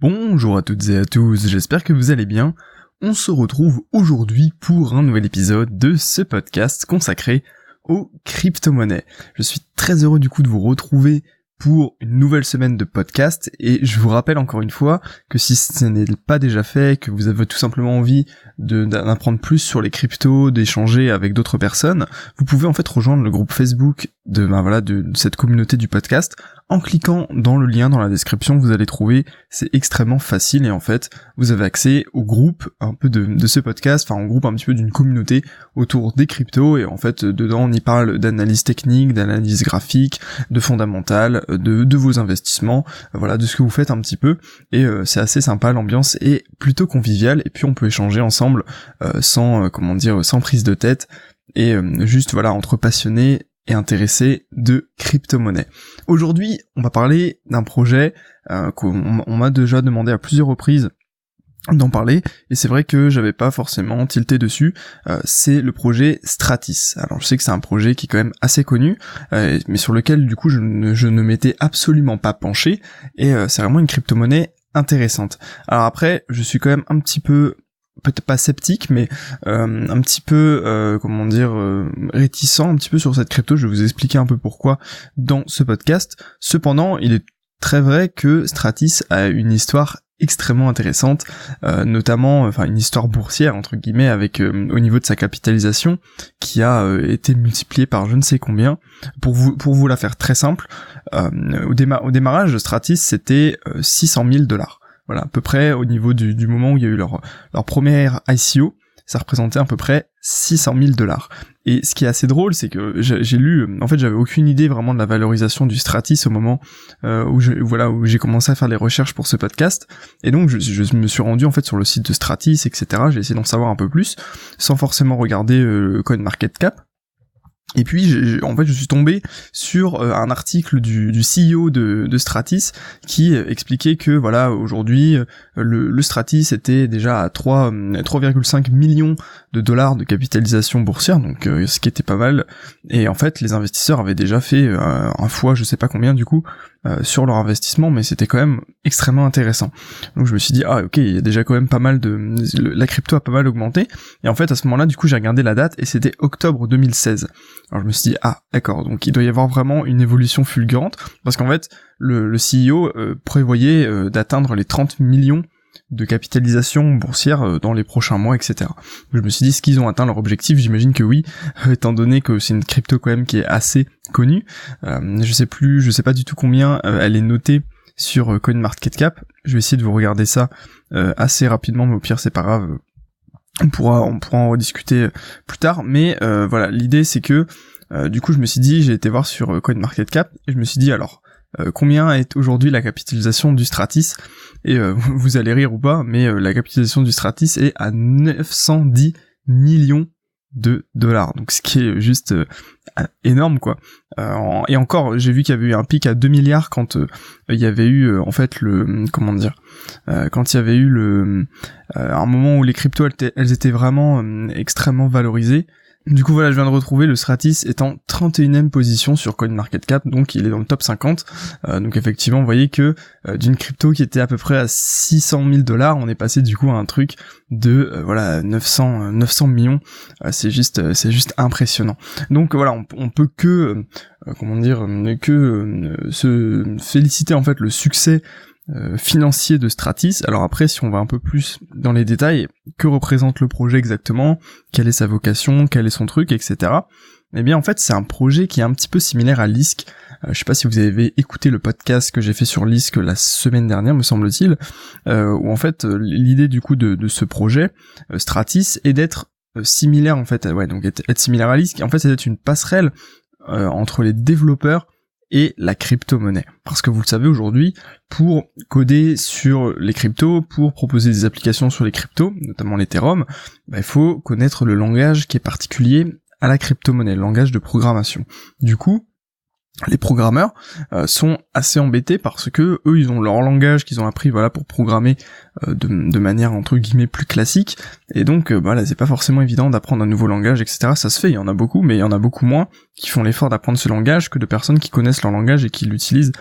Bonjour à toutes et à tous, j'espère que vous allez bien. On se retrouve aujourd'hui pour un nouvel épisode de ce podcast consacré aux crypto-monnaies. Je suis très heureux du coup de vous retrouver pour une nouvelle semaine de podcast et je vous rappelle encore une fois que si ce n'est pas déjà fait, que vous avez tout simplement envie d'apprendre plus sur les cryptos, d'échanger avec d'autres personnes, vous pouvez en fait rejoindre le groupe Facebook de, ben voilà, de cette communauté du podcast en cliquant dans le lien dans la description, vous allez trouver, c'est extrêmement facile et en fait, vous avez accès au groupe un peu de, ce podcast, enfin au groupe un petit peu d'une communauté autour des cryptos et en fait, dedans on y parle d'analyse technique, d'analyse graphique, de fondamentale, de, vos investissements, voilà, de ce que vous faites un petit peu et euh, c'est assez sympa, l'ambiance est plutôt conviviale et puis on peut échanger ensemble euh, sans, euh, comment dire, sans prise de tête et juste voilà entre passionnés et intéressé de crypto-monnaie. Aujourd'hui, on va parler d'un projet euh, qu'on m'a déjà demandé à plusieurs reprises d'en parler et c'est vrai que j'avais pas forcément tilté dessus. Euh, c'est le projet Stratis. Alors je sais que c'est un projet qui est quand même assez connu euh, mais sur lequel du coup je ne, je ne m'étais absolument pas penché et c'est vraiment une crypto-monnaie intéressante. Alors après je suis quand même un petit peu peut-être pas sceptique, mais euh, un petit peu, euh, comment dire, euh, réticent un petit peu sur cette crypto. Je vais vous expliquer un peu pourquoi dans ce podcast. Cependant, il est très vrai que Stratis a une histoire extrêmement intéressante, notamment, enfin une histoire boursière entre guillemets avec au niveau de sa capitalisation qui a été multipliée par je ne sais combien. Pour vous pour vous la faire très simple, au, au démarrage Stratis c'était 600 000 dollars. Voilà, à peu près au niveau du, moment où il y a eu leur, leur première ICO, ça représentait à peu près 600 000 dollars. Et ce qui est assez drôle, c'est que j'ai lu, en fait, j'avais aucune idée vraiment de la valorisation du Stratis au moment euh, où voilà où j'ai commencé à faire les recherches pour ce podcast. Et donc, je, me suis rendu en fait sur le site de Stratis, etc. J'ai essayé d'en savoir un peu plus, sans forcément regarder euh, CoinMarketCap. Et puis, en fait, je suis tombé sur euh, un article du, du CEO de, Stratis qui expliquait que, voilà, aujourd'hui, euh, le, Stratis était déjà à 3, 3,5 millions de dollars de capitalisation boursière, donc euh, ce qui était pas mal. Et en fait, les investisseurs avaient déjà fait un fois, je sais pas combien du coup, euh, sur leur investissement, mais c'était quand même extrêmement intéressant. Donc je me suis dit ah ok il y a déjà quand même pas mal de la crypto a pas mal augmenté et en fait à ce moment-là du coup j'ai regardé la date et c'était octobre 2016. Alors je me suis dit ah d'accord donc il doit y avoir vraiment une évolution fulgurante parce qu'en fait le, le CEO euh, prévoyait euh, d'atteindre les 30 millions de capitalisation boursière euh, dans les prochains mois, etc. Je me suis dit, est-ce qu'ils ont atteint leur objectif J'imagine que oui, étant donné que c'est une crypto quand même qui est assez connue. Euh, je sais plus, je sais pas du tout combien euh, elle est notée sur CoinMarketCap. Je vais essayer de vous regarder ça assez rapidement, mais au pire c'est pas grave. On pourra, on pourra en rediscuter plus tard. Mais voilà, l'idée c'est que du coup je me suis dit, j'ai été voir sur CoinMarketCap et je me suis dit alors euh, combien est aujourd'hui la capitalisation du Stratis? Et euh, vous allez rire ou pas, mais euh, la capitalisation du Stratis est à 910 millions de dollars, donc ce qui est juste énorme quoi. et encore, j'ai vu qu'il y avait eu un pic à 2 milliards quand il y avait eu en fait le comment dire, quand il y avait eu le un moment où les cryptos elles étaient vraiment extrêmement valorisées du coup voilà, je viens de retrouver le Stratis étant 31ème position sur CoinMarketCap, donc il est dans le top 50. Euh, donc effectivement, vous voyez que euh, d'une crypto qui était à peu près à 600 000 dollars, on est passé du coup à un truc de euh, voilà 900 900 millions. c'est juste c'est juste impressionnant. Donc voilà, on, on peut que comment dire que se féliciter en fait le succès euh, financier de Stratis. Alors après, si on va un peu plus dans les détails, que représente le projet exactement, quelle est sa vocation, quel est son truc, etc. Eh bien, en fait, c'est un projet qui est un petit peu similaire à Lisk. Euh, je sais pas si vous avez écouté le podcast que j'ai fait sur Lisk la semaine dernière, me semble-t-il, euh, où en fait, l'idée du coup de, ce projet, Stratis, est d'être similaire en fait, ouais, donc être, être similaire à Lisk. En fait, c'est d'être une passerelle entre les développeurs et la crypto-monnaie. Parce que vous le savez aujourd'hui, pour coder sur les cryptos, pour proposer des applications sur les cryptos, notamment l'Ethereum, bah, il faut connaître le langage qui est particulier à la crypto-monnaie, le langage de programmation. Du coup, les programmeurs euh, sont assez embêtés parce que eux ils ont leur langage qu'ils ont appris voilà pour programmer euh, de, manière entre guillemets plus classique. Et donc euh, voilà c'est pas forcément évident d'apprendre un nouveau langage etc ça se fait il y en a beaucoup mais il y en a beaucoup moins qui font l'effort d'apprendre ce langage que de personnes qui connaissent leur langage et qui l'utilisent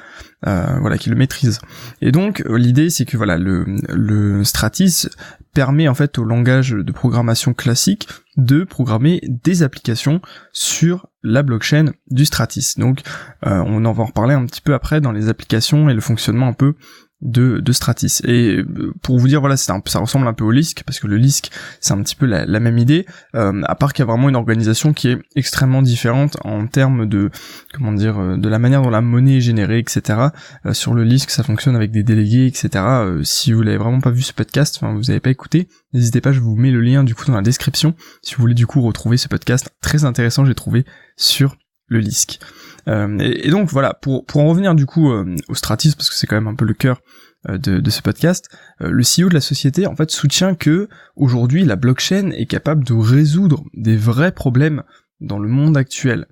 voilà qui le maîtrisent. Et donc l'idée c'est que voilà le, le Stratis permet en fait au langage de programmation classique de programmer des applications sur la blockchain du Stratis. Donc euh, on en va en reparler un petit peu après dans les applications et le fonctionnement un peu de, de Stratis. Et euh, pour vous dire, voilà, un, ça ressemble un peu au LISC, parce que le LISC, c'est un petit peu la, même idée, euh, à part qu'il y a vraiment une organisation qui est extrêmement différente en termes de, comment dire, euh, de la manière dont la monnaie est générée, etc. sur le LISC, ça fonctionne avec des délégués, etc. si vous l'avez vraiment pas vu ce podcast, enfin, vous n'avez pas écouté, n'hésitez pas, je vous mets le lien du coup dans la description, si vous voulez du coup retrouver ce podcast très intéressant, j'ai trouvé sur le LISC. Euh, et, donc voilà, pour, pour en revenir du coup euh, au Stratis, parce que c'est quand même un peu le cœur euh, de, de, ce podcast, le CEO de la société en fait soutient que aujourd'hui la blockchain est capable de résoudre des vrais problèmes dans le monde actuel.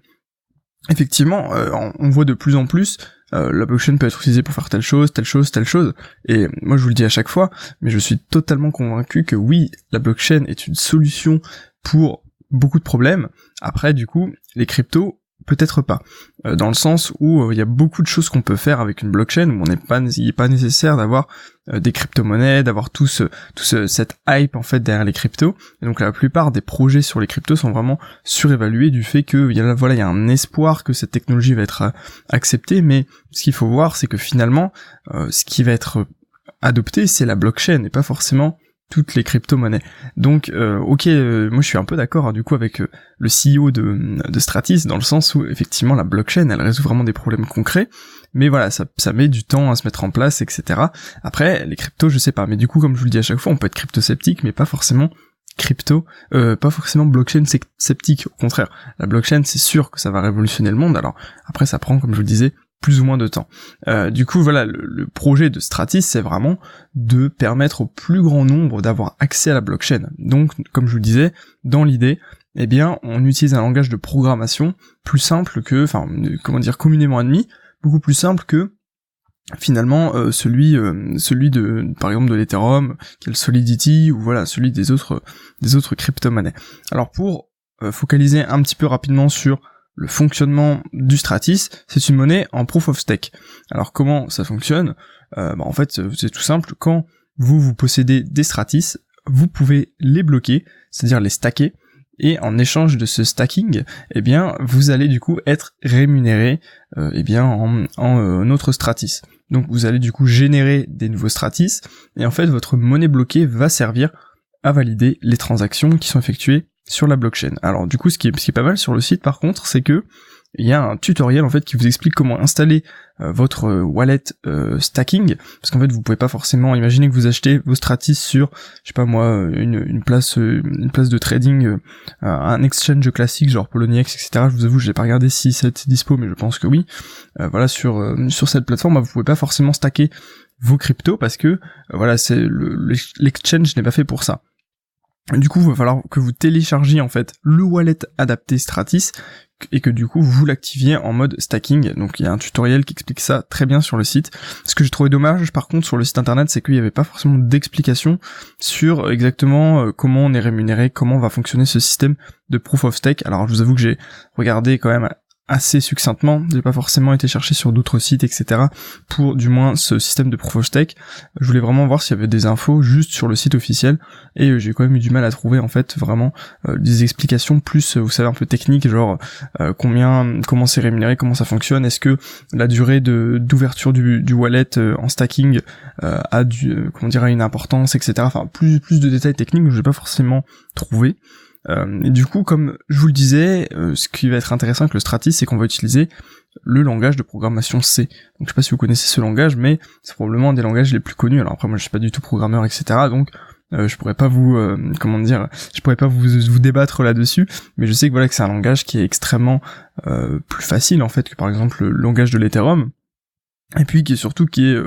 Effectivement, on voit de plus en plus la blockchain peut être utilisée pour faire telle chose, telle chose, telle chose. Et moi je vous le dis à chaque fois, mais je suis totalement convaincu que oui, la blockchain est une solution pour beaucoup de problèmes. Après, du coup, les cryptos Peut-être pas, euh, dans le sens où euh, il y a beaucoup de choses qu'on peut faire avec une blockchain où on n'est pas, il n'est pas nécessaire d'avoir euh, des crypto-monnaies, d'avoir tout ce, tout ce, cette hype en fait derrière les cryptos. Et donc la plupart des projets sur les cryptos sont vraiment surévalués du fait que y a voilà il y a un espoir que cette technologie va être acceptée, mais ce qu'il faut voir c'est que finalement ce qui va être adopté c'est la blockchain et pas forcément toutes les crypto-monnaies. Donc, euh, ok, euh, moi je suis un peu d'accord hein, du coup avec euh, le CEO de, Stratis dans le sens où effectivement la blockchain elle résout vraiment des problèmes concrets, mais voilà ça, ça met du temps à se mettre en place, etc. Après les cryptos je sais pas, mais du coup comme je vous le dis à chaque fois on peut être crypto-sceptique, mais pas forcément crypto, pas forcément blockchain sceptique, au contraire. La blockchain c'est sûr que ça va révolutionner le monde. Alors après ça prend comme je vous le disais plus ou moins de temps. Euh, du coup, voilà, le, projet de Stratis, c'est vraiment de permettre au plus grand nombre d'avoir accès à la blockchain. Donc, comme je vous le disais, dans l'idée, eh bien, on utilise un langage de programmation plus simple que, enfin, comment dire, communément admis, beaucoup plus simple que finalement euh, celui euh, celui de par exemple de l'Ethereum qui est le Solidity ou voilà celui des autres des autres crypto-monnaies. Alors pour focaliser un petit peu rapidement sur le fonctionnement du Stratis, c'est une monnaie en proof of stake. Alors comment ça fonctionne? Euh, bah, En fait, c'est tout simple. Quand vous vous possédez des Stratis, vous pouvez les bloquer, c'est-à-dire les stacker, et en échange de ce stacking, eh bien, vous allez du coup être rémunéré, euh, eh bien, en, en euh, autre Stratis. Donc, vous allez du coup générer des nouveaux Stratis, et en fait, votre monnaie bloquée va servir à valider les transactions qui sont effectuées sur la blockchain. Alors du coup, ce qui est, pas mal sur le site par contre, c'est que il y a un tutoriel en fait qui vous explique comment installer euh, votre euh, wallet euh, stacking parce qu'en fait vous pouvez pas forcément imaginer que vous achetez vos stratis sur je sais pas moi une, une place une place de trading un exchange classique genre Poloniex etc je vous avoue j'ai pas regardé si c'est dispo mais je pense que oui. Voilà sur sur cette plateforme bah, vous pouvez pas forcément stacker vos cryptos parce que voilà c'est l'exchange n'est pas fait pour ça du coup, il va falloir que vous téléchargiez en fait le wallet adapté Stratis et que du coup vous l'activiez en mode stacking. Donc il y a un tutoriel qui explique ça très bien sur le site. Ce que j'ai trouvé dommage par contre sur le site internet, c'est qu'il n'y avait pas forcément d'explication sur exactement euh, comment on est rémunéré, comment va fonctionner ce système de proof of stake. Alors je vous avoue que j'ai regardé quand même assez succinctement, j'ai pas forcément été chercher sur d'autres sites, etc. pour du moins ce système de proof of stake. Je voulais vraiment voir s'il y avait des infos juste sur le site officiel et euh, j'ai quand même eu du mal à trouver en fait vraiment euh, des explications plus, euh, vous savez, un peu techniques, genre combien, comment c'est rémunéré, comment ça fonctionne, est-ce que la durée de d'ouverture du, wallet en stacking a du, comment dire, une importance, etc. Enfin plus plus de détails techniques, je n'ai pas forcément trouvé. Euh, et du coup, comme je vous le disais, euh, ce qui va être intéressant avec le Stratis, c'est qu'on va utiliser le langage de programmation C. Donc je sais pas si vous connaissez ce langage, mais c'est probablement un des langages les plus connus. Alors après, moi je suis pas du tout programmeur, etc. Donc euh, je pourrais pas vous, comment dire, je pourrais pas vous, vous débattre là-dessus, mais je sais que voilà que c'est un langage qui est extrêmement plus facile en fait que par exemple le langage de l'Ethereum, et puis qui est surtout qui est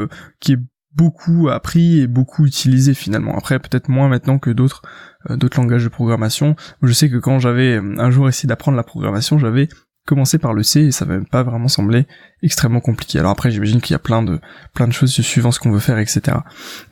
qui est beaucoup appris et beaucoup utilisé finalement. Après peut-être moins maintenant que d'autres euh, d'autres langages de programmation. Je sais que quand j'avais euh, un jour essayé d'apprendre la programmation, j'avais commencer par le C et ça va pas vraiment sembler extrêmement compliqué. Alors après, j'imagine qu'il y a plein de plein de choses suivant ce qu'on veut faire, etc.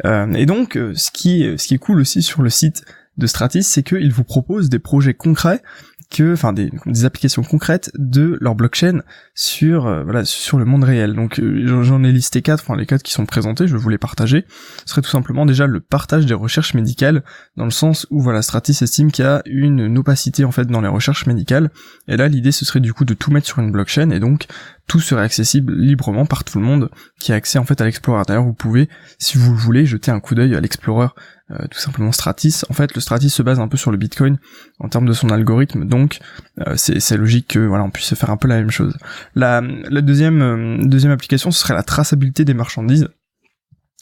Euh, et donc, ce qui ce qui est cool aussi sur le site de Stratis, c'est qu'il vous propose des projets concrets que, enfin des, applications concrètes de leur blockchain sur euh, voilà sur le monde réel. Donc euh, j'en ai listé quatre, enfin les quatre qui sont présentés, je vous les partager. Ce serait tout simplement déjà le partage des recherches médicales dans le sens où voilà Stratis estime qu'il y a une, opacité en fait dans les recherches médicales. Et là l'idée ce serait du coup de tout mettre sur une blockchain et donc tout serait accessible librement par tout le monde qui a accès en fait à l'Explorer. D'ailleurs, vous pouvez, si vous le voulez, jeter un coup d'œil à l'Explorer euh, tout simplement Stratis. En fait, le Stratis se base un peu sur le Bitcoin en termes de son algorithme, donc euh, c'est logique que voilà on puisse faire un peu la même chose. La, la deuxième euh, deuxième application, ce serait la traçabilité des marchandises.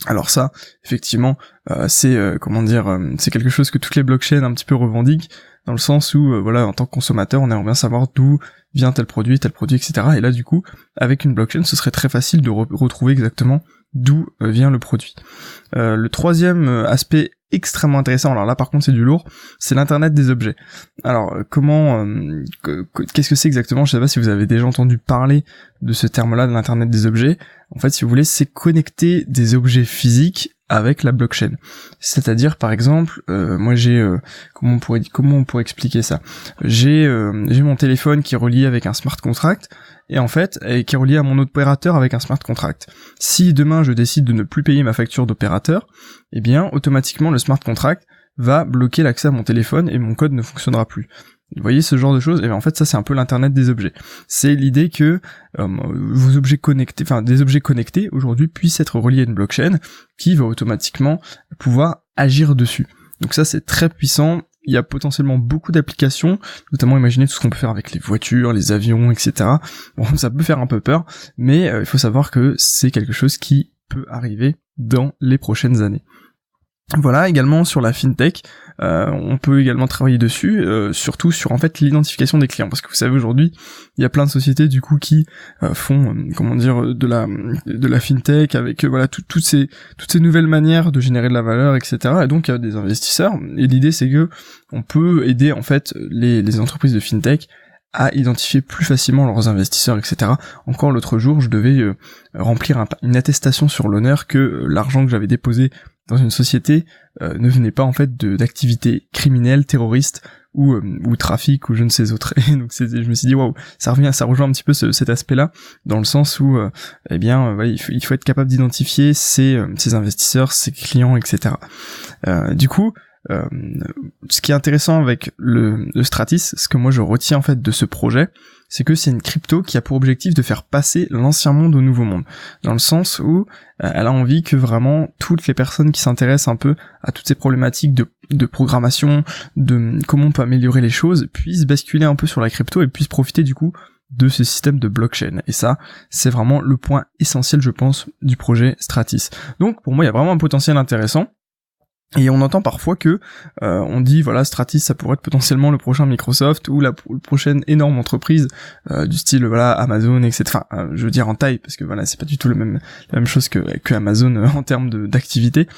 Alors ça, effectivement, c'est comment dire, c'est quelque chose que toutes les blockchains un petit peu revendiquent, dans le sens où voilà, en tant que consommateur, on aimerait bien savoir d'où vient tel produit, tel produit, etc. Et là, du coup, avec une blockchain, ce serait très facile de retrouver exactement d'où vient le produit. le troisième aspect extrêmement intéressant. Alors là, par contre, c'est du lourd. C'est l'internet des objets. Alors, euh, comment, euh, qu'est-ce que c'est exactement? Je sais pas si vous avez déjà entendu parler de ce terme-là, de l'internet des objets. En fait, si vous voulez, c'est connecter des objets physiques avec la blockchain. C'est-à-dire, par exemple, euh, moi j'ai, comment on pourrait, comment on pourrait expliquer ça? J'ai, j'ai mon téléphone qui est relié avec un smart contract et en fait, qui est relié à mon opérateur avec un smart contract. Si demain je décide de ne plus payer ma facture d'opérateur, eh bien automatiquement le smart contract va bloquer l'accès à mon téléphone et mon code ne fonctionnera plus. Vous voyez ce genre de choses? Et bien en fait ça c'est un peu l'internet des objets. C'est l'idée que euh, vos objets connectés, enfin des objets connectés aujourd'hui puissent être reliés à une blockchain qui va automatiquement pouvoir agir dessus. Donc ça c'est très puissant il y a potentiellement beaucoup d'applications, notamment imaginez tout ce qu'on peut faire avec les voitures, les avions, etc. Bon, ça peut faire un peu peur, mais euh, il faut savoir que c'est quelque chose qui peut arriver dans les prochaines années. Voilà, également sur la fintech, euh, on peut également travailler dessus, euh, surtout sur en fait l'identification des clients, parce que vous savez aujourd'hui, il y a plein de sociétés du coup qui euh, font, comment dire, de la de la fintech avec voilà toutes ces toutes ces nouvelles manières de générer de la valeur, etc. Et donc il y a des investisseurs. Et l'idée c'est que on peut aider en fait les, les entreprises de fintech à identifier plus facilement leurs investisseurs, etc. Encore l'autre jour, je devais remplir une attestation sur l'honneur que l'argent que j'avais déposé dans une société euh, ne venait pas en fait d'activités criminelles, terroristes ou, euh, ou trafic ou je ne sais autre. Et donc je me suis dit waouh, ça revient, ça rejoint un petit peu cet aspect-là dans le sens où euh, eh bien il, faut, il, faut, être capable d'identifier ses, ses investisseurs, ses clients, etc. du coup, ce qui est intéressant avec le, le Stratis, ce que moi je retiens en fait de ce projet, c'est que c'est une crypto qui a pour objectif de faire passer l'ancien monde au nouveau monde. Dans le sens où euh, elle a envie que vraiment toutes les personnes qui s'intéressent un peu à toutes ces problématiques de, de programmation, de comment on peut améliorer les choses, puissent basculer un peu sur la crypto et puissent profiter du coup de ce système de blockchain. Et ça, c'est vraiment le point essentiel, je pense, du projet Stratis. Donc, pour moi, il y a vraiment un potentiel intéressant. Et on entend parfois que euh, on dit voilà Stratis ça pourrait être potentiellement le prochain Microsoft ou la, prochaine énorme entreprise euh, du style voilà Amazon etc. Euh, je veux dire en taille parce que voilà c'est pas du tout le même la même chose que que Amazon en termes d'activité.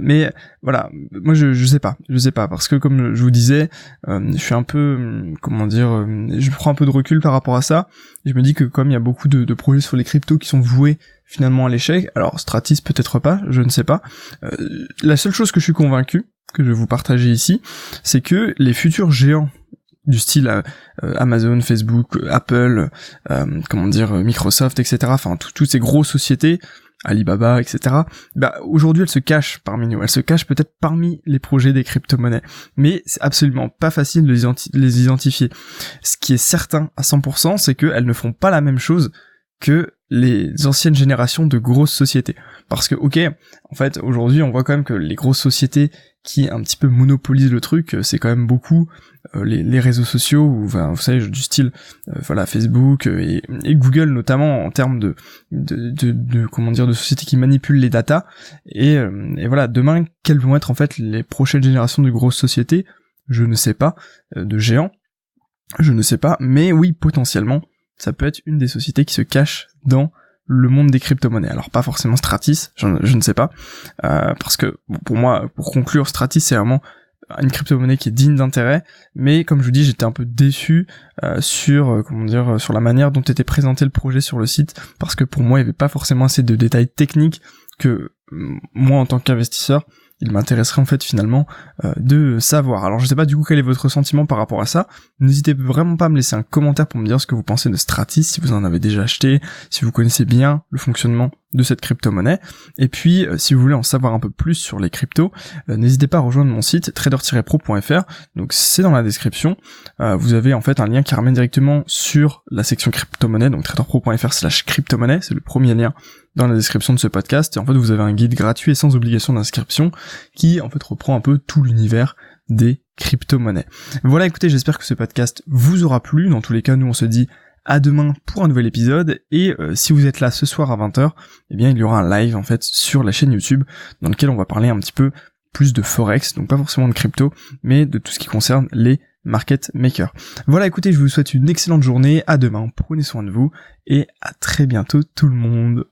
mais voilà moi je je sais pas je sais pas parce que comme je vous disais je suis un peu comment dire je prends un peu de recul par rapport à ça. Je me dis que comme il y a beaucoup de, de projets sur les cryptos qui sont voués finalement à l'échec. Alors Stratis peut-être pas, je ne sais pas. Euh, la seule chose que je suis convaincu, que je vais vous partager ici, c'est que les futurs géants du style euh, Amazon, Facebook, Apple, euh, comment dire, Microsoft, etc. Enfin, toutes ces grosses sociétés, Alibaba, etc. Bah, aujourd'hui, elles se cachent parmi nous. Elles se cachent peut-être parmi les projets des crypto-monnaies. Mais c'est absolument pas facile de les, identifier. Ce qui est certain à 100%, c'est qu'elles ne font pas la même chose les anciennes générations de grosses sociétés. Parce que, ok, en fait, aujourd'hui, on voit quand même que les grosses sociétés qui un petit peu monopolisent le truc, c'est quand même beaucoup euh, les, réseaux sociaux, ou vous savez, du style, euh, voilà, Facebook euh, et, Google notamment en termes de, de, de sociétés qui manipulent les datas. Et, et voilà, demain, quelles vont être en fait les prochaines générations de grosses sociétés? Je ne sais pas, de géants, je ne sais pas, mais oui, potentiellement, ça peut être une des sociétés qui se cache dans le monde des crypto-monnaies. Alors pas forcément Stratis, je, ne sais pas, euh, parce que pour moi, pour conclure, Stratis c'est vraiment une crypto-monnaie qui est digne d'intérêt, mais comme je vous dis, j'étais un peu déçu euh, sur euh, comment dire sur la manière dont était présenté le projet sur le site, parce que pour moi, il n'y avait pas forcément assez de détails techniques que moi en tant qu'investisseur il m'intéresserait en fait finalement euh, de savoir. Alors je sais pas du coup quel est votre sentiment par rapport à ça. N'hésitez vraiment pas à me laisser un commentaire pour me dire ce que vous pensez de Stratis, si vous en avez déjà acheté, si vous connaissez bien le fonctionnement de cette crypto-monnaie. Et puis euh, si vous voulez en savoir un peu plus sur les cryptos, euh, n'hésitez pas à rejoindre mon site trader-pro.fr. Donc c'est dans la description. vous avez en fait un lien qui ramène directement sur la section crypto-monnaie, donc traderpro.fr slash crypto-monnaie, c'est le premier lien dans la description de ce podcast. Et en fait, vous avez un guide gratuit et sans obligation d'inscription qui, en fait, reprend un peu tout l'univers des crypto-monnaies. Voilà, écoutez, j'espère que ce podcast vous aura plu. Dans tous les cas, nous, on se dit à demain pour un nouvel épisode et euh, si vous êtes là ce soir à 20h, eh bien il y aura un live en fait sur la chaîne YouTube dans lequel on va parler un petit peu plus de forex, donc pas forcément de crypto, mais de tout ce qui concerne les market makers. Voilà, écoutez, je vous souhaite une excellente journée, à demain, prenez soin de vous et à très bientôt tout le monde.